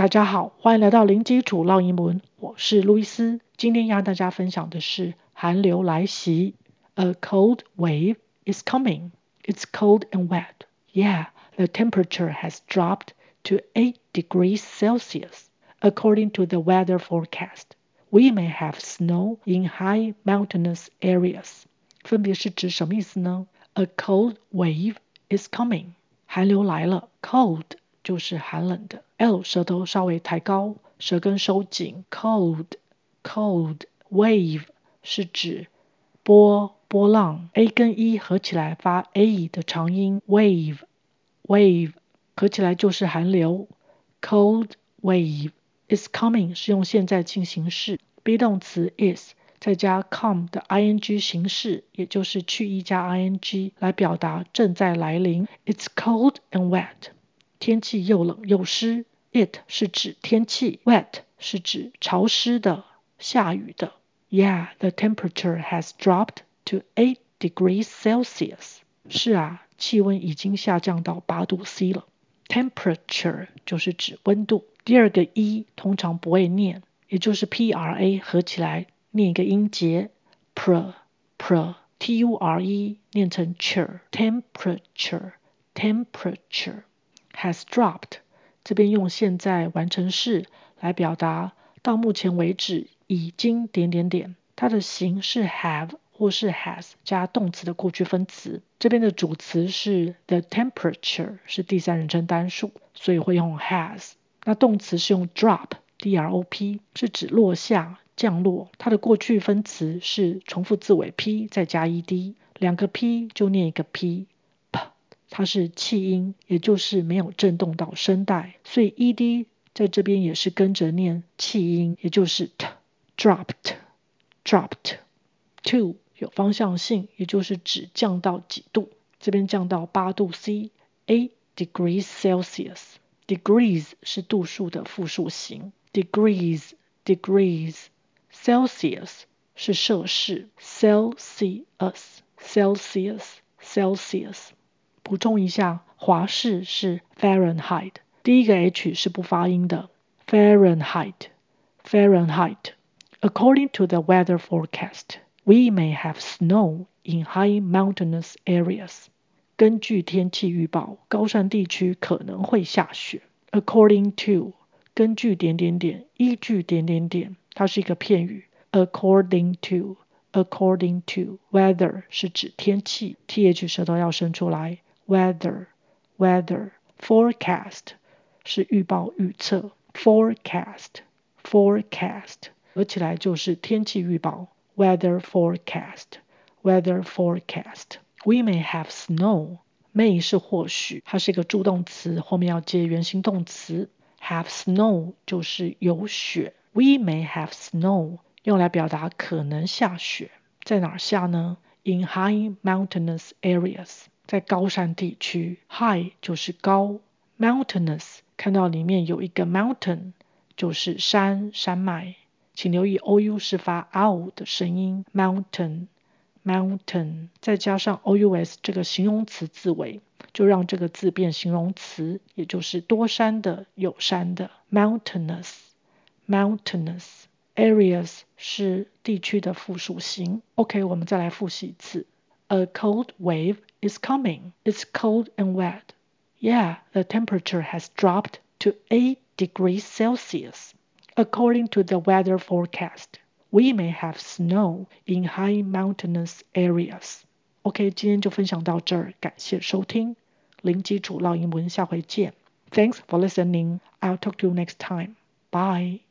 大家好，欢迎来到零基础绕英文，我是路易斯。今天要和大家分享的是寒流来袭。A cold wave is coming. It's cold and wet. Yeah, the temperature has dropped to 8 degrees Celsius. According to the weather forecast, we may have snow in high mountainous areas. 分别是指什么意思呢？A cold wave is coming. 寒流来了。Cold 就是寒冷的。 L 舌头稍微抬高，舌根收紧。Cold，cold wave 是指波波浪。A 跟 E 合起来发 A 的长音。Wave，wave 合起来就是寒流。Cold wave is coming 是用现在进行式，be 动词 is 再加 come 的 ing 形式，也就是去 e 加 ing 来表达正在来临。It's cold and wet。天气又冷又湿 ，it 是指天气，wet 是指潮湿的、下雨的。Yeah, the temperature has dropped to eight degrees Celsius. 是啊，气温已经下降到八度 C 了。Temperature 就是指温度。第二个 e 通常不会念，也就是 p r a 合起来念一个音节，pr pr t u r e 念成 cher。Temperature temperature has dropped， 这边用现在完成式来表达到目前为止已经点点点，它的形式 have 或是 has 加动词的过去分词。这边的主词是 the temperature 是第三人称单数，所以会用 has。那动词是用 drop，d r o p 是指落下、降落。它的过去分词是重复字尾 p 再加 e d，两个 p 就念一个 p。它是气音，也就是没有震动到声带，所以 e d 在这边也是跟着念气音，也就是 t dropped dropped to 有方向性，也就是指降到几度，这边降到八度 C a degrees Celsius degrees 是度数的复数形 degrees degrees Celsius 是摄氏 Celsius Celsius Celsius 补充一下，华氏是 Fahrenheit，第一个 H 是不发音的。Fahrenheit, Fahrenheit. According to the weather forecast, we may have snow in high mountainous areas. 根据天气预报，高山地区可能会下雪。According to 根据点点点，依据点点点，它是一个片语。According to according to weather 是指天气，th 舌头要伸出来。 weather weather forecast 是预报预测 forecast forecast 合起来就是天气预报 weather forecast weather forecast we may have snow may 是或许，它是一个助动词，后面要接原形动词。have snow 就是有雪。We may have snow 用来表达可能下雪，在哪儿下呢？In high mountainous areas 在高山地区，high 就是高，mountainous 看到里面有一个 mountain 就是山山脉，请留意 o u 是发 o 的声音，mountain mountain 再加上 o u s 这个形容词字尾，就让这个字变形容词，也就是多山的有山的 mountainous mountainous areas 是地区的复数形。OK，我们再来复习一次 ，a cold wave。is coming. It's cold and wet. Yeah, the temperature has dropped to 8 degrees Celsius. According to the weather forecast, we may have snow in high mountainous areas. OK，今天就分享到这儿，感谢收听，零基础绕英文，下回见。Thanks for listening. I'll talk to you next time. Bye.